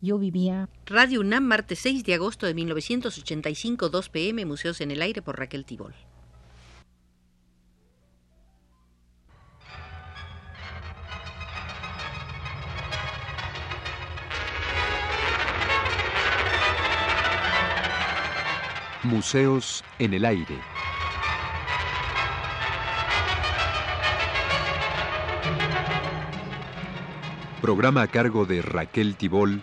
yo vivía. Radio UNAM, martes 6 de agosto de 1985, 2 pm, Museos en el Aire por Raquel Tibol. Museos en el Aire. Programa a cargo de Raquel Tibol,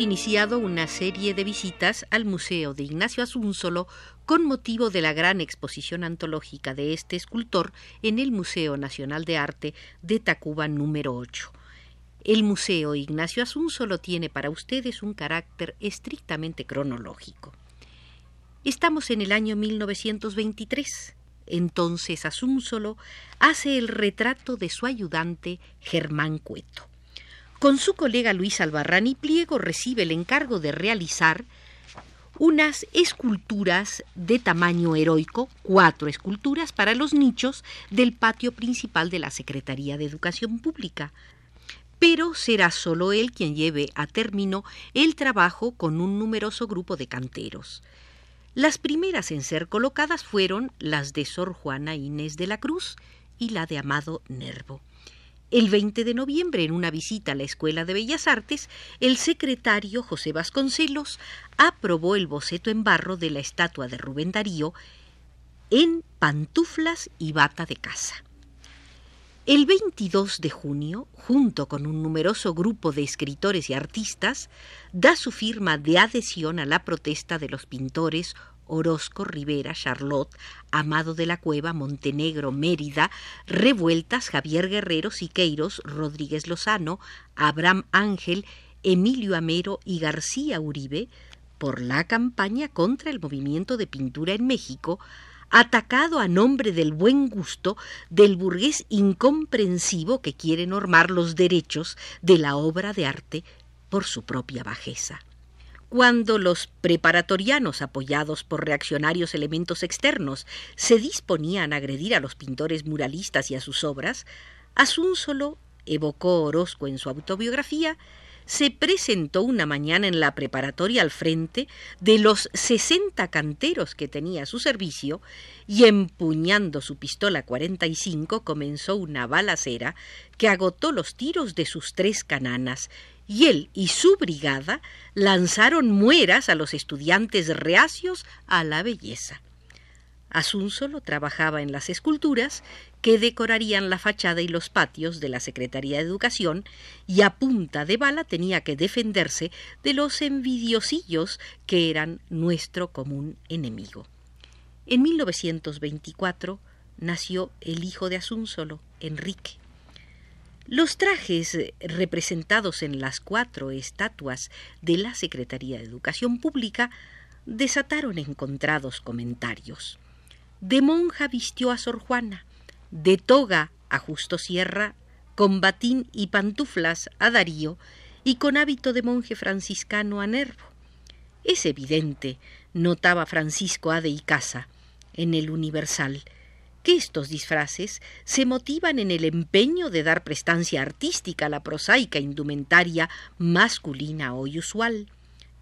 Iniciado una serie de visitas al Museo de Ignacio Asúnzolo con motivo de la gran exposición antológica de este escultor en el Museo Nacional de Arte de Tacuba número 8. El Museo Ignacio Asúnzolo tiene para ustedes un carácter estrictamente cronológico. Estamos en el año 1923. Entonces Asúnzolo hace el retrato de su ayudante Germán Cueto. Con su colega Luis Albarrán Pliego recibe el encargo de realizar unas esculturas de tamaño heroico, cuatro esculturas para los nichos del patio principal de la Secretaría de Educación Pública. Pero será solo él quien lleve a término el trabajo con un numeroso grupo de canteros. Las primeras en ser colocadas fueron las de Sor Juana Inés de la Cruz y la de Amado Nervo. El 20 de noviembre, en una visita a la Escuela de Bellas Artes, el secretario José Vasconcelos aprobó el boceto en barro de la estatua de Rubén Darío en pantuflas y bata de casa. El 22 de junio, junto con un numeroso grupo de escritores y artistas, da su firma de adhesión a la protesta de los pintores Orozco, Rivera, Charlotte, Amado de la Cueva, Montenegro, Mérida, Revueltas, Javier Guerrero, Siqueiros, Rodríguez Lozano, Abraham Ángel, Emilio Amero y García Uribe por la campaña contra el movimiento de pintura en México, atacado a nombre del buen gusto del burgués incomprensivo que quiere normar los derechos de la obra de arte por su propia bajeza. Cuando los preparatorianos, apoyados por reaccionarios elementos externos, se disponían a agredir a los pintores muralistas y a sus obras, Asúnzolo, evocó Orozco en su autobiografía, se presentó una mañana en la preparatoria al frente de los sesenta canteros que tenía a su servicio y empuñando su pistola 45 comenzó una balacera que agotó los tiros de sus tres cananas y él y su brigada lanzaron mueras a los estudiantes reacios a la belleza. Asúnzolo trabajaba en las esculturas que decorarían la fachada y los patios de la Secretaría de Educación y a punta de bala tenía que defenderse de los envidiosillos que eran nuestro común enemigo. En 1924 nació el hijo de Asúnzolo, Enrique. Los trajes representados en las cuatro estatuas de la Secretaría de Educación Pública desataron encontrados comentarios. De monja vistió a Sor Juana, de toga a Justo Sierra, con batín y pantuflas a Darío y con hábito de monje franciscano a Nervo. Es evidente, notaba Francisco A. de Icaza en el Universal, que estos disfraces se motivan en el empeño de dar prestancia artística a la prosaica indumentaria masculina hoy usual.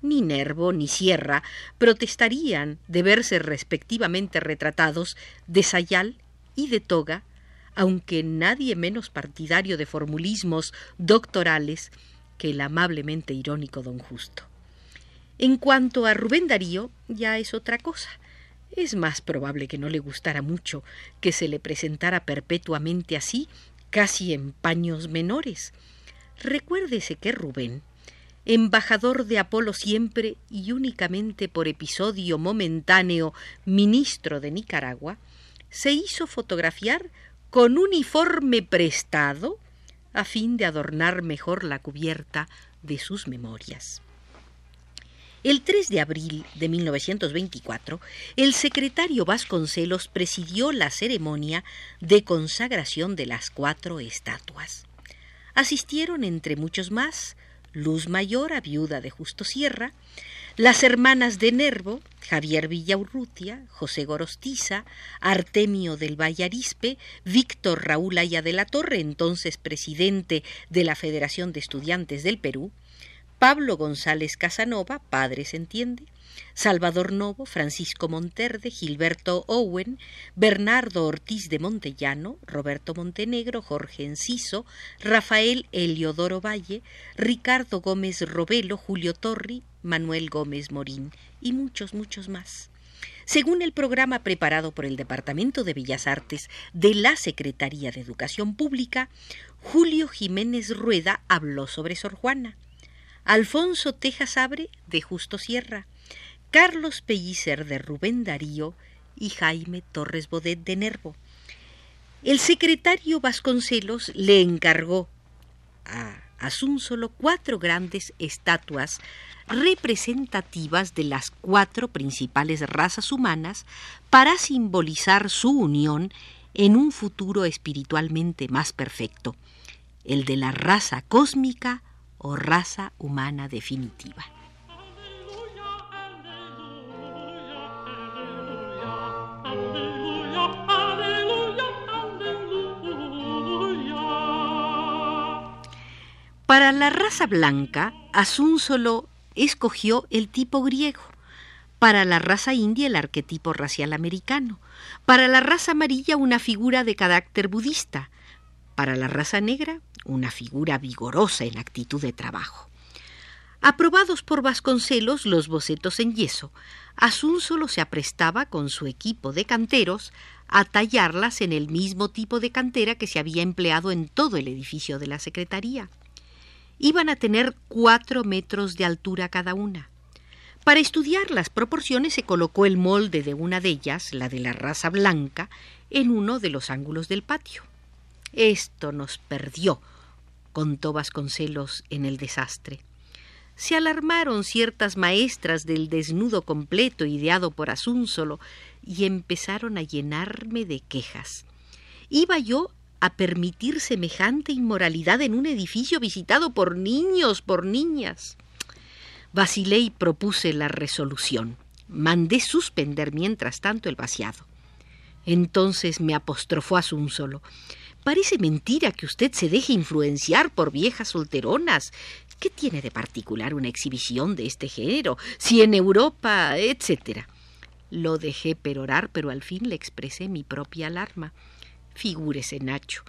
Ni Nervo ni Sierra protestarían de verse respectivamente retratados de sayal y de toga, aunque nadie menos partidario de formulismos doctorales que el amablemente irónico don Justo. En cuanto a Rubén Darío, ya es otra cosa es más probable que no le gustara mucho que se le presentara perpetuamente así, casi en paños menores. Recuérdese que Rubén, embajador de Apolo siempre y únicamente por episodio momentáneo ministro de Nicaragua, se hizo fotografiar con uniforme prestado a fin de adornar mejor la cubierta de sus memorias. El 3 de abril de 1924, el secretario Vasconcelos presidió la ceremonia de consagración de las cuatro estatuas. Asistieron, entre muchos más, Luz Mayora, viuda de Justo Sierra, las hermanas de Nervo, Javier Villaurrutia, José Gorostiza, Artemio del Vallarispe, Víctor Raúl Aya de la Torre, entonces presidente de la Federación de Estudiantes del Perú, Pablo González Casanova, padre se entiende, Salvador Novo, Francisco Monterde, Gilberto Owen, Bernardo Ortiz de Montellano, Roberto Montenegro, Jorge Enciso, Rafael Eliodoro Valle, Ricardo Gómez Robelo, Julio Torri, Manuel Gómez Morín y muchos, muchos más. Según el programa preparado por el Departamento de Bellas Artes de la Secretaría de Educación Pública, Julio Jiménez Rueda habló sobre Sor Juana. Alfonso Tejas Abre de Justo Sierra, Carlos Pellicer de Rubén Darío y Jaime Torres Bodet de Nervo. El secretario Vasconcelos le encargó a Asúnzolo cuatro grandes estatuas representativas de las cuatro principales razas humanas para simbolizar su unión en un futuro espiritualmente más perfecto, el de la raza cósmica o raza humana definitiva. Para la raza blanca, solo escogió el tipo griego, para la raza india el arquetipo racial americano, para la raza amarilla una figura de carácter budista, para la raza negra una figura vigorosa en actitud de trabajo. Aprobados por Vasconcelos los bocetos en yeso, solo se aprestaba con su equipo de canteros a tallarlas en el mismo tipo de cantera que se había empleado en todo el edificio de la Secretaría. Iban a tener cuatro metros de altura cada una. Para estudiar las proporciones se colocó el molde de una de ellas, la de la raza blanca, en uno de los ángulos del patio. Esto nos perdió, contó Vasconcelos en el desastre. Se alarmaron ciertas maestras del desnudo completo ideado por Asúnzolo y empezaron a llenarme de quejas. ¿Iba yo a permitir semejante inmoralidad en un edificio visitado por niños, por niñas? Y propuse la resolución. Mandé suspender mientras tanto el vaciado. Entonces me apostrofó Asúnzolo. Parece mentira que usted se deje influenciar por viejas solteronas. ¿Qué tiene de particular una exhibición de este género? Si en Europa, etcétera. Lo dejé perorar, pero al fin le expresé mi propia alarma. Figúrese, Nacho.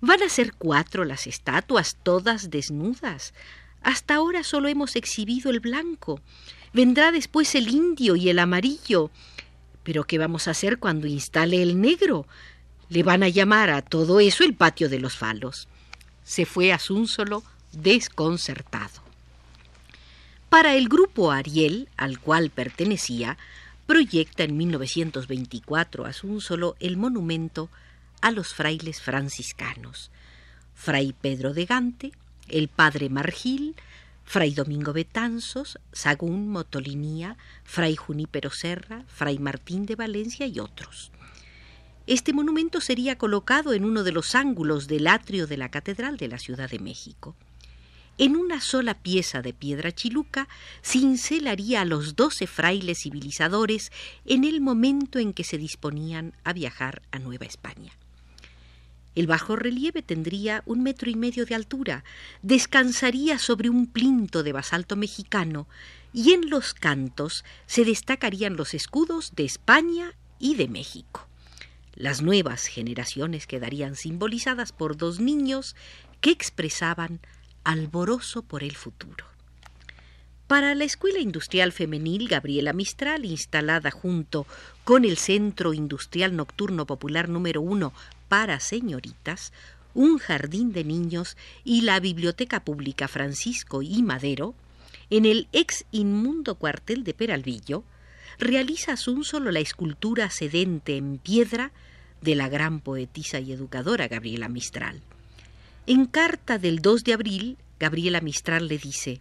Van a ser cuatro las estatuas, todas desnudas. Hasta ahora solo hemos exhibido el blanco. Vendrá después el indio y el amarillo. Pero ¿qué vamos a hacer cuando instale el negro? Le van a llamar a todo eso el patio de los falos. Se fue a solo desconcertado. Para el grupo Ariel, al cual pertenecía, proyecta en 1924 solo el monumento a los frailes franciscanos, Fray Pedro de Gante, el Padre Margil, Fray Domingo Betanzos, Sagún Motolinía, Fray Junípero Serra, Fray Martín de Valencia y otros. Este monumento sería colocado en uno de los ángulos del atrio de la Catedral de la Ciudad de México. En una sola pieza de piedra chiluca cincelaría a los doce frailes civilizadores en el momento en que se disponían a viajar a Nueva España. El bajo relieve tendría un metro y medio de altura, descansaría sobre un plinto de basalto mexicano y en los cantos se destacarían los escudos de España y de México. Las nuevas generaciones quedarían simbolizadas por dos niños que expresaban alboroso por el futuro. Para la Escuela Industrial Femenil Gabriela Mistral, instalada junto con el Centro Industrial Nocturno Popular número uno para señoritas, un jardín de niños y la Biblioteca Pública Francisco y Madero, en el ex inmundo cuartel de Peralvillo, realiza un solo la escultura sedente en piedra de la gran poetisa y educadora Gabriela Mistral. En carta del 2 de abril, Gabriela Mistral le dice,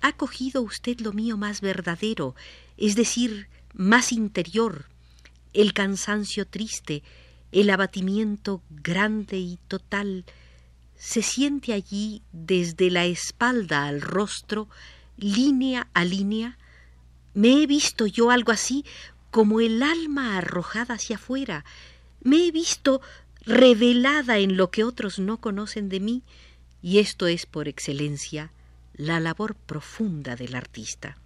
ha cogido usted lo mío más verdadero, es decir, más interior, el cansancio triste, el abatimiento grande y total, se siente allí desde la espalda al rostro, línea a línea. Me he visto yo algo así como el alma arrojada hacia afuera. Me he visto revelada en lo que otros no conocen de mí, y esto es por excelencia la labor profunda del artista.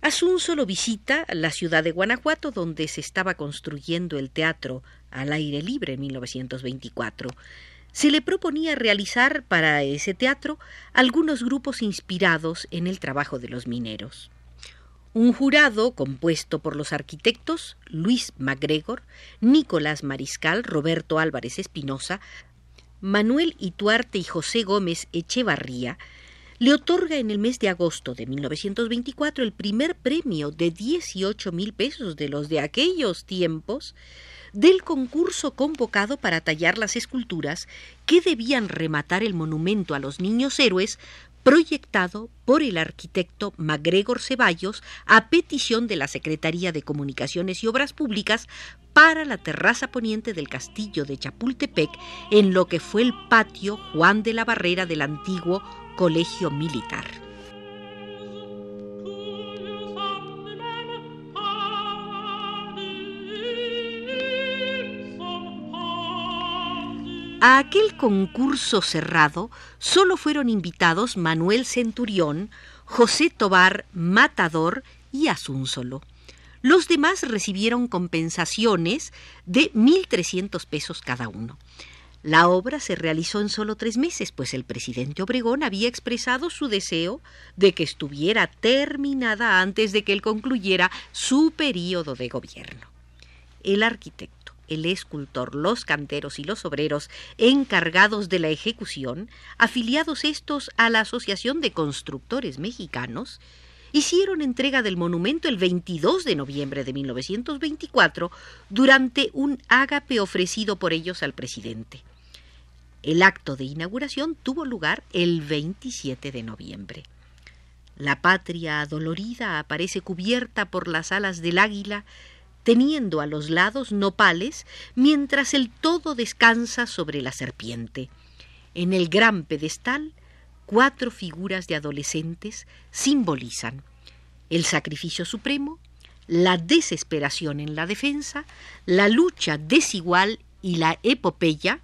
Asunzo lo visita la ciudad de Guanajuato, donde se estaba construyendo el teatro al aire libre en 1924. Se le proponía realizar para ese teatro algunos grupos inspirados en el trabajo de los mineros. Un jurado compuesto por los arquitectos Luis MacGregor, Nicolás Mariscal, Roberto Álvarez Espinosa, Manuel Ituarte y José Gómez Echevarría le otorga en el mes de agosto de 1924 el primer premio de 18 mil pesos de los de aquellos tiempos del concurso convocado para tallar las esculturas que debían rematar el monumento a los niños héroes proyectado por el arquitecto MacGregor Ceballos a petición de la Secretaría de Comunicaciones y Obras Públicas para la terraza poniente del castillo de Chapultepec en lo que fue el patio Juan de la Barrera del antiguo Colegio Militar. A aquel concurso cerrado solo fueron invitados Manuel Centurión, José Tobar Matador y Asunsolo. Los demás recibieron compensaciones de 1.300 pesos cada uno. La obra se realizó en solo tres meses, pues el presidente Obregón había expresado su deseo de que estuviera terminada antes de que él concluyera su período de gobierno. El arquitecto, el escultor, los canteros y los obreros encargados de la ejecución, afiliados estos a la Asociación de Constructores Mexicanos, hicieron entrega del monumento el 22 de noviembre de 1924 durante un ágape ofrecido por ellos al presidente. El acto de inauguración tuvo lugar el 27 de noviembre. La patria adolorida aparece cubierta por las alas del águila, teniendo a los lados nopales, mientras el todo descansa sobre la serpiente. En el gran pedestal, cuatro figuras de adolescentes simbolizan el sacrificio supremo, la desesperación en la defensa, la lucha desigual y la epopeya,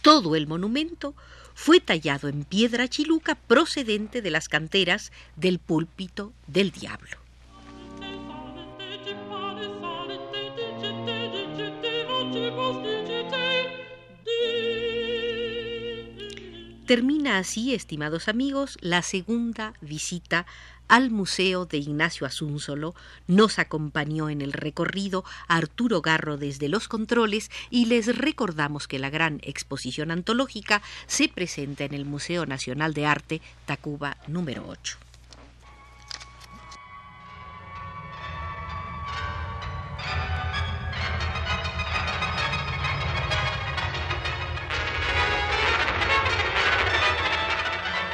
todo el monumento fue tallado en piedra chiluca procedente de las canteras del púlpito del diablo. Termina así, estimados amigos, la segunda visita al Museo de Ignacio Asúnzolo, nos acompañó en el recorrido Arturo Garro desde los controles y les recordamos que la gran exposición antológica se presenta en el Museo Nacional de Arte Tacuba número 8.